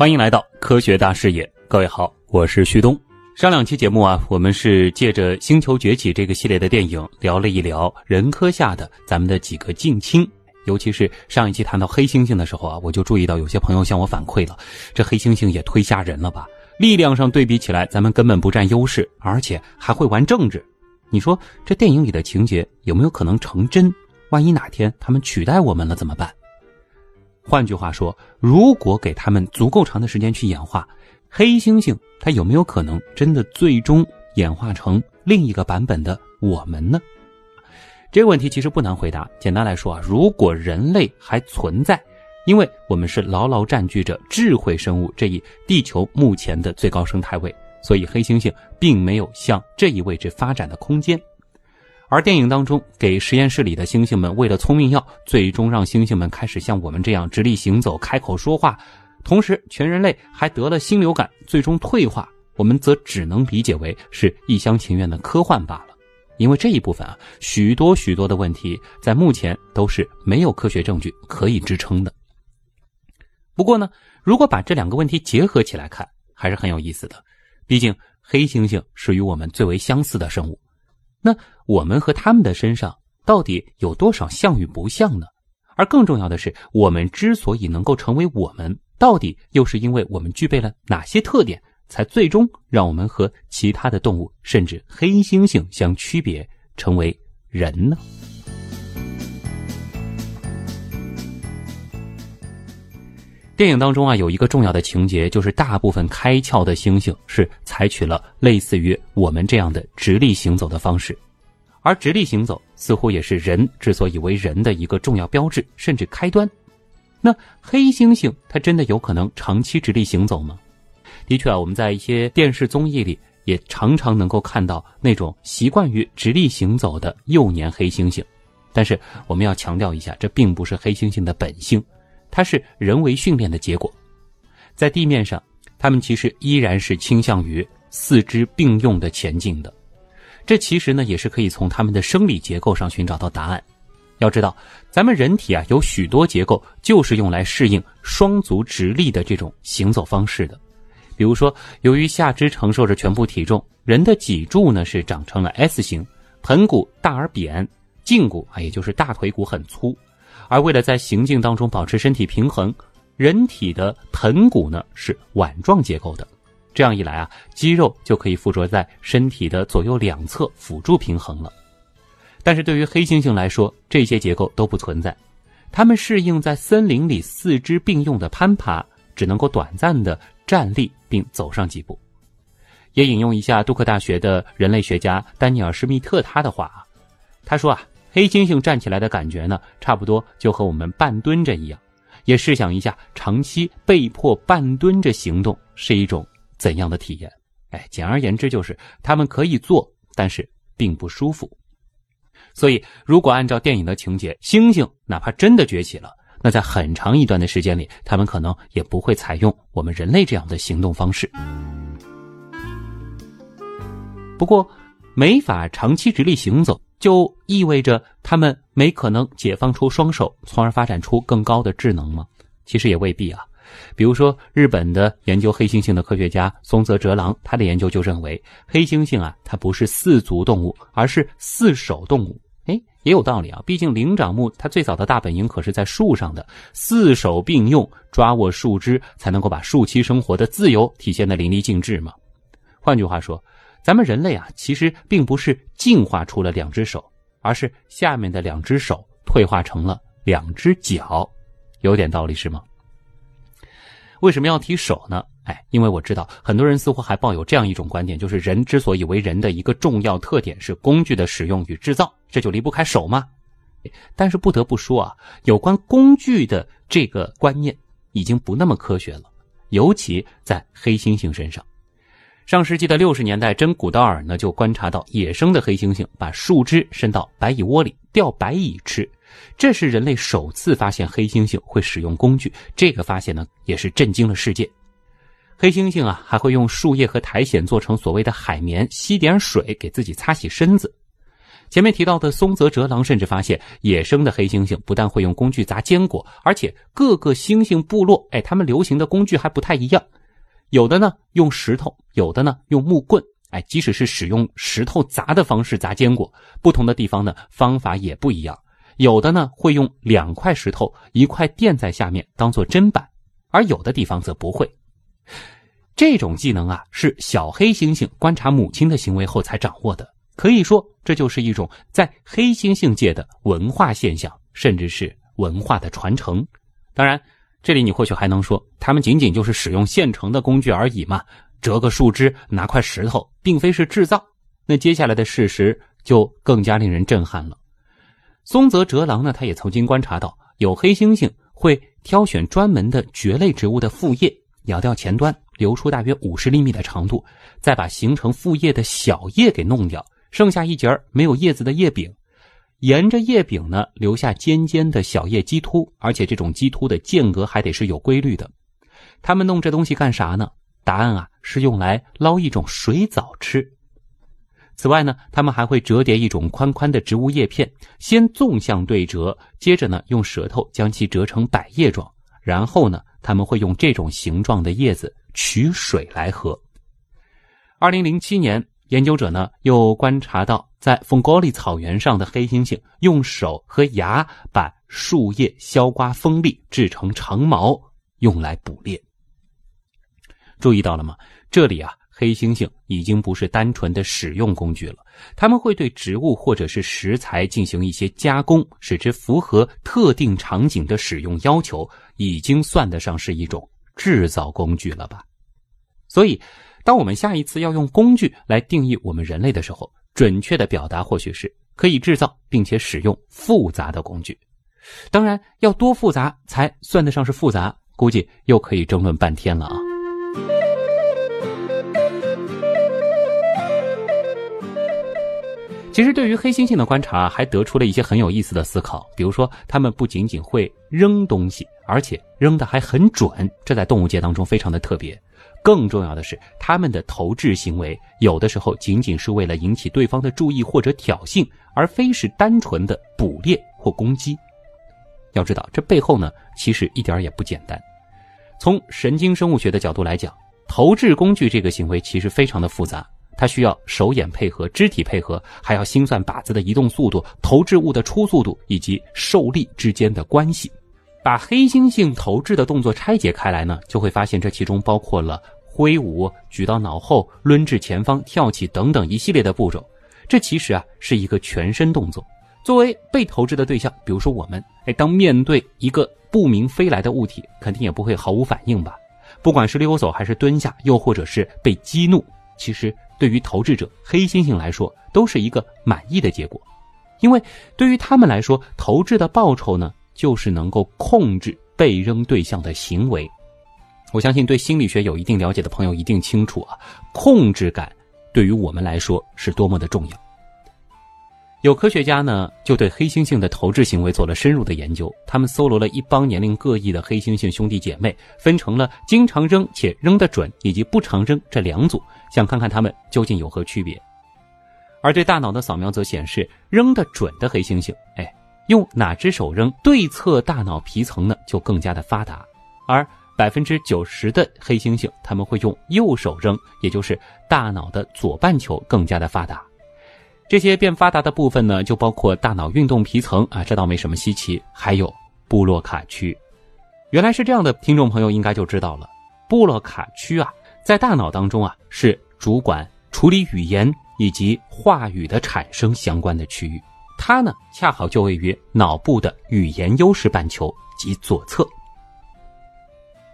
欢迎来到科学大视野，各位好，我是旭东。上两期节目啊，我们是借着《星球崛起》这个系列的电影，聊了一聊人科下的咱们的几个近亲。尤其是上一期谈到黑猩猩的时候啊，我就注意到有些朋友向我反馈了，这黑猩猩也忒吓人了吧？力量上对比起来，咱们根本不占优势，而且还会玩政治。你说这电影里的情节有没有可能成真？万一哪天他们取代我们了怎么办？换句话说，如果给他们足够长的时间去演化，黑猩猩它有没有可能真的最终演化成另一个版本的我们呢？这个问题其实不难回答。简单来说啊，如果人类还存在，因为我们是牢牢占据着智慧生物这一地球目前的最高生态位，所以黑猩猩并没有向这一位置发展的空间。而电影当中，给实验室里的猩猩们喂了聪明药，最终让猩猩们开始像我们这样直立行走、开口说话，同时全人类还得了新流感，最终退化。我们则只能理解为是一厢情愿的科幻罢了。因为这一部分啊，许多许多的问题在目前都是没有科学证据可以支撑的。不过呢，如果把这两个问题结合起来看，还是很有意思的。毕竟黑猩猩是与我们最为相似的生物。那我们和他们的身上到底有多少像与不像呢？而更重要的是，我们之所以能够成为我们，到底又是因为我们具备了哪些特点，才最终让我们和其他的动物，甚至黑猩猩相区别，成为人呢？电影当中啊，有一个重要的情节，就是大部分开窍的猩猩是采取了类似于我们这样的直立行走的方式，而直立行走似乎也是人之所以为人的一个重要标志，甚至开端。那黑猩猩它真的有可能长期直立行走吗？的确啊，我们在一些电视综艺里也常常能够看到那种习惯于直立行走的幼年黑猩猩，但是我们要强调一下，这并不是黑猩猩的本性。它是人为训练的结果，在地面上，它们其实依然是倾向于四肢并用的前进的。这其实呢，也是可以从它们的生理结构上寻找到答案。要知道，咱们人体啊，有许多结构就是用来适应双足直立的这种行走方式的。比如说，由于下肢承受着全部体重，人的脊柱呢是长成了 S 型，盆骨大而扁，胫骨啊，也就是大腿骨很粗。而为了在行进当中保持身体平衡，人体的盆骨呢是碗状结构的。这样一来啊，肌肉就可以附着在身体的左右两侧辅助平衡了。但是对于黑猩猩来说，这些结构都不存在。它们适应在森林里四肢并用的攀爬，只能够短暂的站立并走上几步。也引用一下杜克大学的人类学家丹尼尔·施密特他的话啊，他说啊。黑猩猩站起来的感觉呢，差不多就和我们半蹲着一样。也试想一下，长期被迫半蹲着行动是一种怎样的体验？哎，简而言之，就是他们可以做，但是并不舒服。所以，如果按照电影的情节，猩猩哪怕真的崛起了，那在很长一段的时间里，他们可能也不会采用我们人类这样的行动方式。不过，没法长期直立行走。就意味着他们没可能解放出双手，从而发展出更高的智能吗？其实也未必啊。比如说，日本的研究黑猩猩的科学家松泽哲郎，他的研究就认为，黑猩猩啊，它不是四足动物，而是四手动物。哎，也有道理啊。毕竟灵长目它最早的大本营可是在树上的，四手并用，抓握树枝，才能够把树栖生活的自由体现的淋漓尽致嘛。换句话说。咱们人类啊，其实并不是进化出了两只手，而是下面的两只手退化成了两只脚，有点道理是吗？为什么要提手呢？哎，因为我知道很多人似乎还抱有这样一种观点，就是人之所以为人的一个重要特点是工具的使用与制造，这就离不开手吗？但是不得不说啊，有关工具的这个观念已经不那么科学了，尤其在黑猩猩身上。上世纪的六十年代，真古道尔呢就观察到野生的黑猩猩把树枝伸到白蚁窝里钓白蚁吃，这是人类首次发现黑猩猩会使用工具。这个发现呢也是震惊了世界。黑猩猩啊还会用树叶和苔藓做成所谓的海绵，吸点水给自己擦洗身子。前面提到的松泽哲郎甚至发现，野生的黑猩猩不但会用工具砸坚果，而且各个猩猩部落，哎，他们流行的工具还不太一样。有的呢用石头，有的呢用木棍，哎，即使是使用石头砸的方式砸坚果，不同的地方呢方法也不一样。有的呢会用两块石头，一块垫在下面当做砧板，而有的地方则不会。这种技能啊，是小黑猩猩观察母亲的行为后才掌握的。可以说，这就是一种在黑猩猩界的文化现象，甚至是文化的传承。当然，这里你或许还能说，他们仅仅就是使用现成的工具而已嘛，折个树枝，拿块石头，并非是制造。那接下来的事实就更加令人震撼了。松泽哲郎呢，他也曾经观察到，有黑猩猩会挑选专门的蕨类植物的副叶，咬掉前端，留出大约五十厘米的长度，再把形成副叶的小叶给弄掉。剩下一节没有叶子的叶柄，沿着叶柄呢留下尖尖的小叶基突，而且这种基突的间隔还得是有规律的。他们弄这东西干啥呢？答案啊是用来捞一种水藻吃。此外呢，他们还会折叠一种宽宽的植物叶片，先纵向对折，接着呢用舌头将其折成百叶状，然后呢他们会用这种形状的叶子取水来喝。二零零七年。研究者呢又观察到，在风高里草原上的黑猩猩用手和牙把树叶削刮锋利，制成长矛，用来捕猎。注意到了吗？这里啊，黑猩猩已经不是单纯的使用工具了，他们会对植物或者是食材进行一些加工，使之符合特定场景的使用要求，已经算得上是一种制造工具了吧？所以。当我们下一次要用工具来定义我们人类的时候，准确的表达或许是可以制造并且使用复杂的工具。当然，要多复杂才算得上是复杂，估计又可以争论半天了啊。其实，对于黑猩猩的观察，还得出了一些很有意思的思考。比如说，它们不仅仅会扔东西，而且扔的还很准，这在动物界当中非常的特别。更重要的是，他们的投掷行为有的时候仅仅是为了引起对方的注意或者挑衅，而非是单纯的捕猎或攻击。要知道，这背后呢，其实一点也不简单。从神经生物学的角度来讲，投掷工具这个行为其实非常的复杂，它需要手眼配合、肢体配合，还要心算靶子的移动速度、投掷物的出速度以及受力之间的关系。把黑猩猩投掷的动作拆解开来呢，就会发现这其中包括了挥舞、举到脑后、抡至前方、跳起等等一系列的步骤。这其实啊是一个全身动作。作为被投掷的对象，比如说我们，哎，当面对一个不明飞来的物体，肯定也不会毫无反应吧？不管是溜走还是蹲下，又或者是被激怒，其实对于投掷者黑猩猩来说，都是一个满意的结果，因为对于他们来说，投掷的报酬呢？就是能够控制被扔对象的行为，我相信对心理学有一定了解的朋友一定清楚啊，控制感对于我们来说是多么的重要。有科学家呢就对黑猩猩的投掷行为做了深入的研究，他们搜罗了一帮年龄各异的黑猩猩兄弟姐妹，分成了经常扔且扔得准以及不常扔这两组，想看看他们究竟有何区别。而对大脑的扫描则显示，扔得准的黑猩猩，哎。用哪只手扔，对侧大脑皮层呢就更加的发达，而百分之九十的黑猩猩他们会用右手扔，也就是大脑的左半球更加的发达。这些变发达的部分呢，就包括大脑运动皮层啊，这倒没什么稀奇，还有布洛卡区。原来是这样的，听众朋友应该就知道了。布洛卡区啊，在大脑当中啊，是主管处理语言以及话语的产生相关的区域。它呢，恰好就位于脑部的语言优势半球及左侧。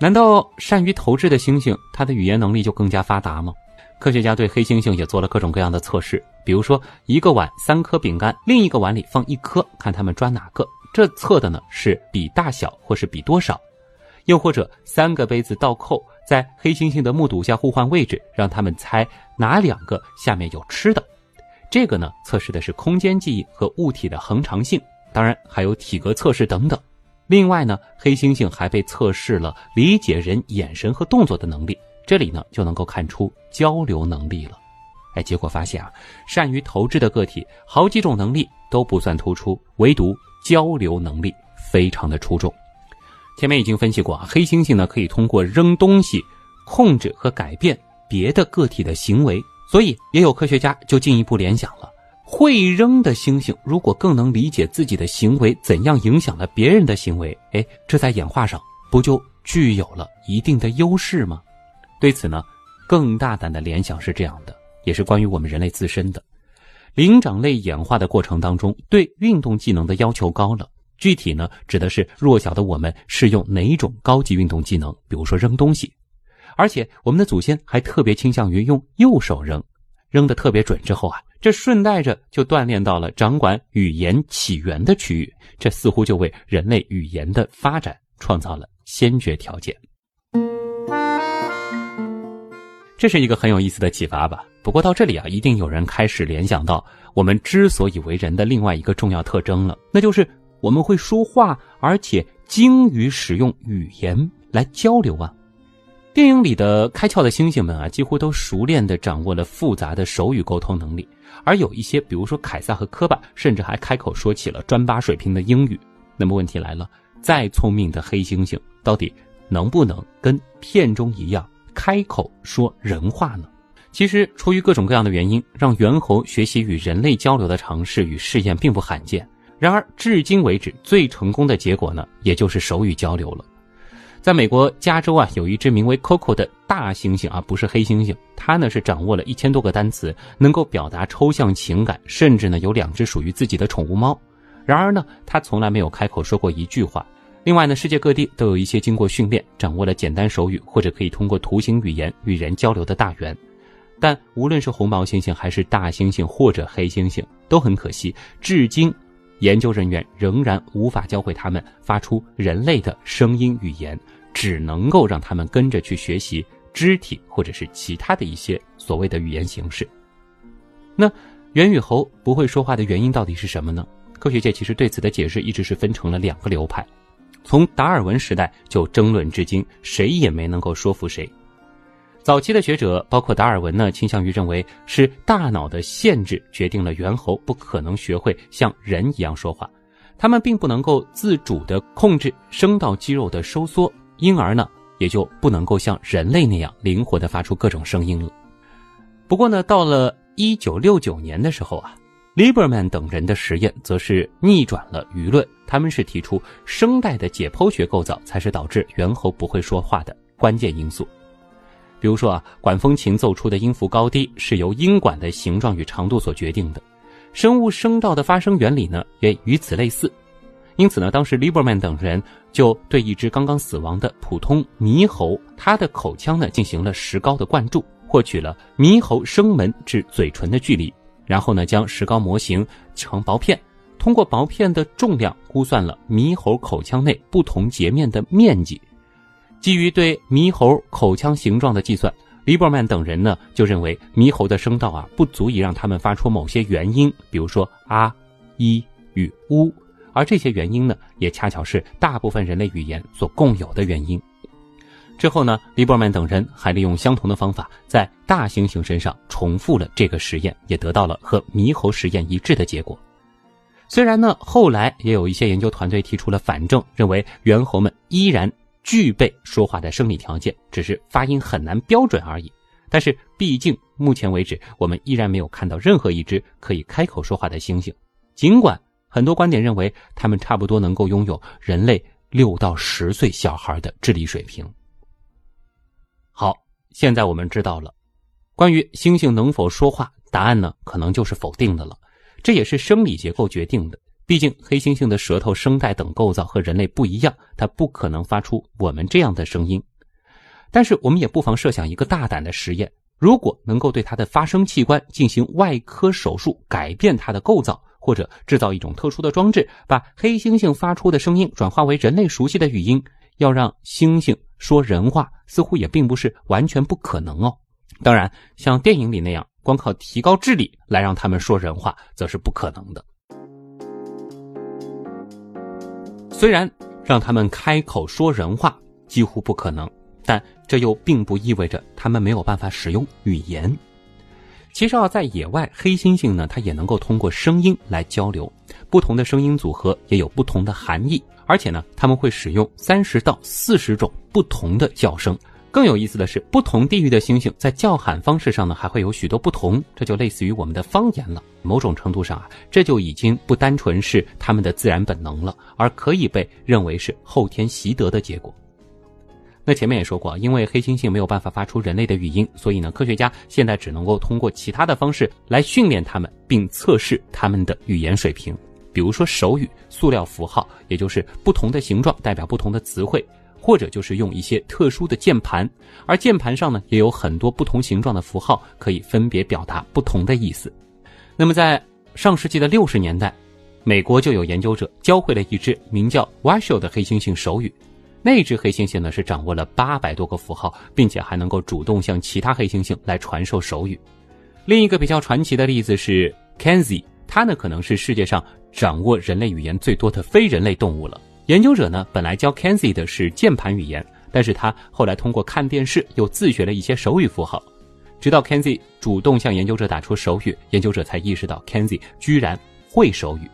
难道善于投掷的猩猩，它的语言能力就更加发达吗？科学家对黑猩猩也做了各种各样的测试，比如说一个碗三颗饼干，另一个碗里放一颗，看他们抓哪个。这测的呢是比大小或是比多少，又或者三个杯子倒扣在黑猩猩的目睹下互换位置，让他们猜哪两个下面有吃的。这个呢，测试的是空间记忆和物体的恒常性，当然还有体格测试等等。另外呢，黑猩猩还被测试了理解人眼神和动作的能力，这里呢就能够看出交流能力了。哎，结果发现啊，善于投掷的个体好几种能力都不算突出，唯独交流能力非常的出众。前面已经分析过啊，黑猩猩呢可以通过扔东西控制和改变别的个体的行为，所以也有科学家就进一步联想了：会扔的猩猩如果更能理解自己的行为怎样影响了别人的行为，哎，这在演化上不就具有了一定的优势吗？对此呢，更大胆的联想是这样的，也是关于我们人类自身的灵长类演化的过程当中，对运动技能的要求高了。具体呢，指的是弱小的我们是用哪种高级运动技能，比如说扔东西，而且我们的祖先还特别倾向于用右手扔，扔的特别准之后啊，这顺带着就锻炼到了掌管语言起源的区域，这似乎就为人类语言的发展创造了先决条件。这是一个很有意思的启发吧？不过到这里啊，一定有人开始联想到我们之所以为人的另外一个重要特征了，那就是。我们会说话，而且精于使用语言来交流啊！电影里的开窍的猩猩们啊，几乎都熟练地掌握了复杂的手语沟通能力，而有一些，比如说凯撒和科巴，甚至还开口说起了专八水平的英语。那么问题来了，再聪明的黑猩猩，到底能不能跟片中一样开口说人话呢？其实，出于各种各样的原因，让猿猴学习与人类交流的尝试与试验并不罕见。然而，至今为止最成功的结果呢，也就是手语交流了。在美国加州啊，有一只名为 Coco 的大猩猩啊，不是黑猩猩，它呢是掌握了一千多个单词，能够表达抽象情感，甚至呢有两只属于自己的宠物猫。然而呢，它从来没有开口说过一句话。另外呢，世界各地都有一些经过训练、掌握了简单手语或者可以通过图形语言与人交流的大猿。但无论是红毛猩猩还是大猩猩或者黑猩猩，都很可惜，至今。研究人员仍然无法教会他们发出人类的声音语言，只能够让他们跟着去学习肢体或者是其他的一些所谓的语言形式。那猿与猴不会说话的原因到底是什么呢？科学界其实对此的解释一直是分成了两个流派，从达尔文时代就争论至今，谁也没能够说服谁。早期的学者，包括达尔文呢，倾向于认为是大脑的限制决定了猿猴不可能学会像人一样说话，他们并不能够自主地控制声道肌肉的收缩，因而呢，也就不能够像人类那样灵活地发出各种声音了。不过呢，到了一九六九年的时候啊，Lieberman 等人的实验则是逆转了舆论，他们是提出声带的解剖学构造才是导致猿猴不会说话的关键因素。比如说啊，管风琴奏出的音符高低是由音管的形状与长度所决定的，生物声道的发声原理呢也与此类似。因此呢，当时 Lieberman 等人就对一只刚刚死亡的普通猕猴，它的口腔呢进行了石膏的灌注，获取了猕猴声门至嘴唇的距离，然后呢将石膏模型成薄片，通过薄片的重量估算了猕猴口腔内不同截面的面积。基于对猕猴口腔形状的计算，黎伯曼等人呢就认为猕猴的声道啊不足以让他们发出某些元音，比如说啊、一与呜，而这些元音呢也恰巧是大部分人类语言所共有的元音。之后呢，黎伯曼等人还利用相同的方法在大猩猩身上重复了这个实验，也得到了和猕猴实验一致的结果。虽然呢，后来也有一些研究团队提出了反证，认为猿猴们依然。具备说话的生理条件，只是发音很难标准而已。但是，毕竟目前为止，我们依然没有看到任何一只可以开口说话的猩猩。尽管很多观点认为，它们差不多能够拥有人类六到十岁小孩的智力水平。好，现在我们知道了，关于猩猩能否说话，答案呢，可能就是否定的了。这也是生理结构决定的。毕竟，黑猩猩的舌头、声带等构造和人类不一样，它不可能发出我们这样的声音。但是，我们也不妨设想一个大胆的实验：如果能够对它的发声器官进行外科手术，改变它的构造，或者制造一种特殊的装置，把黑猩猩发出的声音转化为人类熟悉的语音，要让猩猩说人话，似乎也并不是完全不可能哦。当然，像电影里那样，光靠提高智力来让他们说人话，则是不可能的。虽然让他们开口说人话几乎不可能，但这又并不意味着他们没有办法使用语言。其实啊，在野外，黑猩猩呢，它也能够通过声音来交流。不同的声音组合也有不同的含义，而且呢，他们会使用三十到四十种不同的叫声。更有意思的是，不同地域的猩猩在叫喊方式上呢，还会有许多不同，这就类似于我们的方言了。某种程度上啊，这就已经不单纯是他们的自然本能了，而可以被认为是后天习得的结果。那前面也说过，因为黑猩猩没有办法发出人类的语音，所以呢，科学家现在只能够通过其他的方式来训练它们，并测试它们的语言水平，比如说手语、塑料符号，也就是不同的形状代表不同的词汇。或者就是用一些特殊的键盘，而键盘上呢也有很多不同形状的符号，可以分别表达不同的意思。那么在上世纪的六十年代，美国就有研究者教会了一只名叫 Washoe 的黑猩猩手语。那只黑猩猩呢是掌握了八百多个符号，并且还能够主动向其他黑猩猩来传授手语。另一个比较传奇的例子是 Kenzie，它呢可能是世界上掌握人类语言最多的非人类动物了。研究者呢，本来教 Kenzie 的是键盘语言，但是他后来通过看电视又自学了一些手语符号，直到 Kenzie 主动向研究者打出手语，研究者才意识到 Kenzie 居然会手语。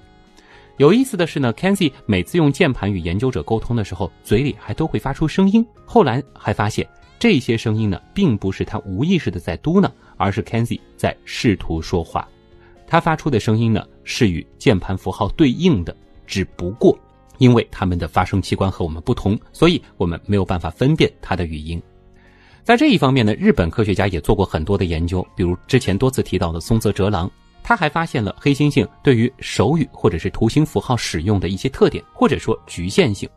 有意思的是呢，Kenzie 每次用键盘与研究者沟通的时候，嘴里还都会发出声音。后来还发现，这些声音呢，并不是他无意识的在嘟囔，而是 Kenzie 在试图说话。他发出的声音呢，是与键盘符号对应的，只不过。因为他们的发声器官和我们不同，所以我们没有办法分辨它的语音。在这一方面呢，日本科学家也做过很多的研究，比如之前多次提到的松泽哲郎，他还发现了黑猩猩对于手语或者是图形符号使用的一些特点，或者说局限性。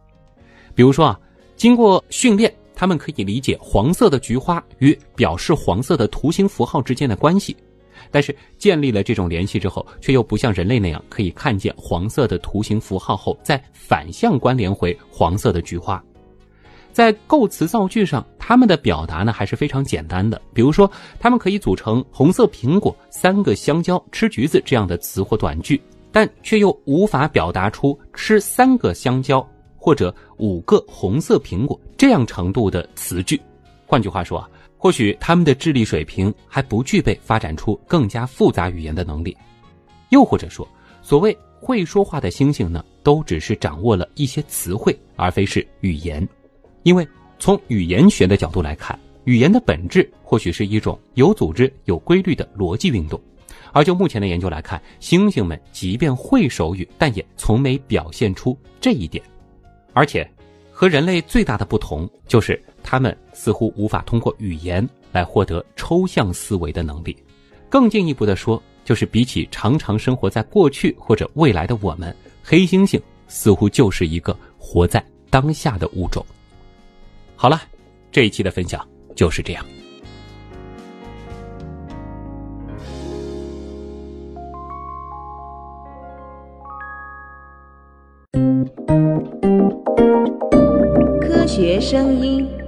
比如说啊，经过训练，他们可以理解黄色的菊花与表示黄色的图形符号之间的关系。但是建立了这种联系之后，却又不像人类那样可以看见黄色的图形符号后再反向关联回黄色的菊花。在构词造句上，他们的表达呢还是非常简单的。比如说，他们可以组成“红色苹果”“三个香蕉”“吃橘子”这样的词或短句，但却又无法表达出“吃三个香蕉”或者“五个红色苹果”这样程度的词句。换句话说啊。或许他们的智力水平还不具备发展出更加复杂语言的能力，又或者说，所谓会说话的猩猩呢，都只是掌握了一些词汇，而非是语言。因为从语言学的角度来看，语言的本质或许是一种有组织、有规律的逻辑运动。而就目前的研究来看，猩猩们即便会手语，但也从没表现出这一点，而且。和人类最大的不同就是，他们似乎无法通过语言来获得抽象思维的能力。更进一步的说，就是比起常常生活在过去或者未来的我们，黑猩猩似乎就是一个活在当下的物种。好了，这一期的分享就是这样。学声音。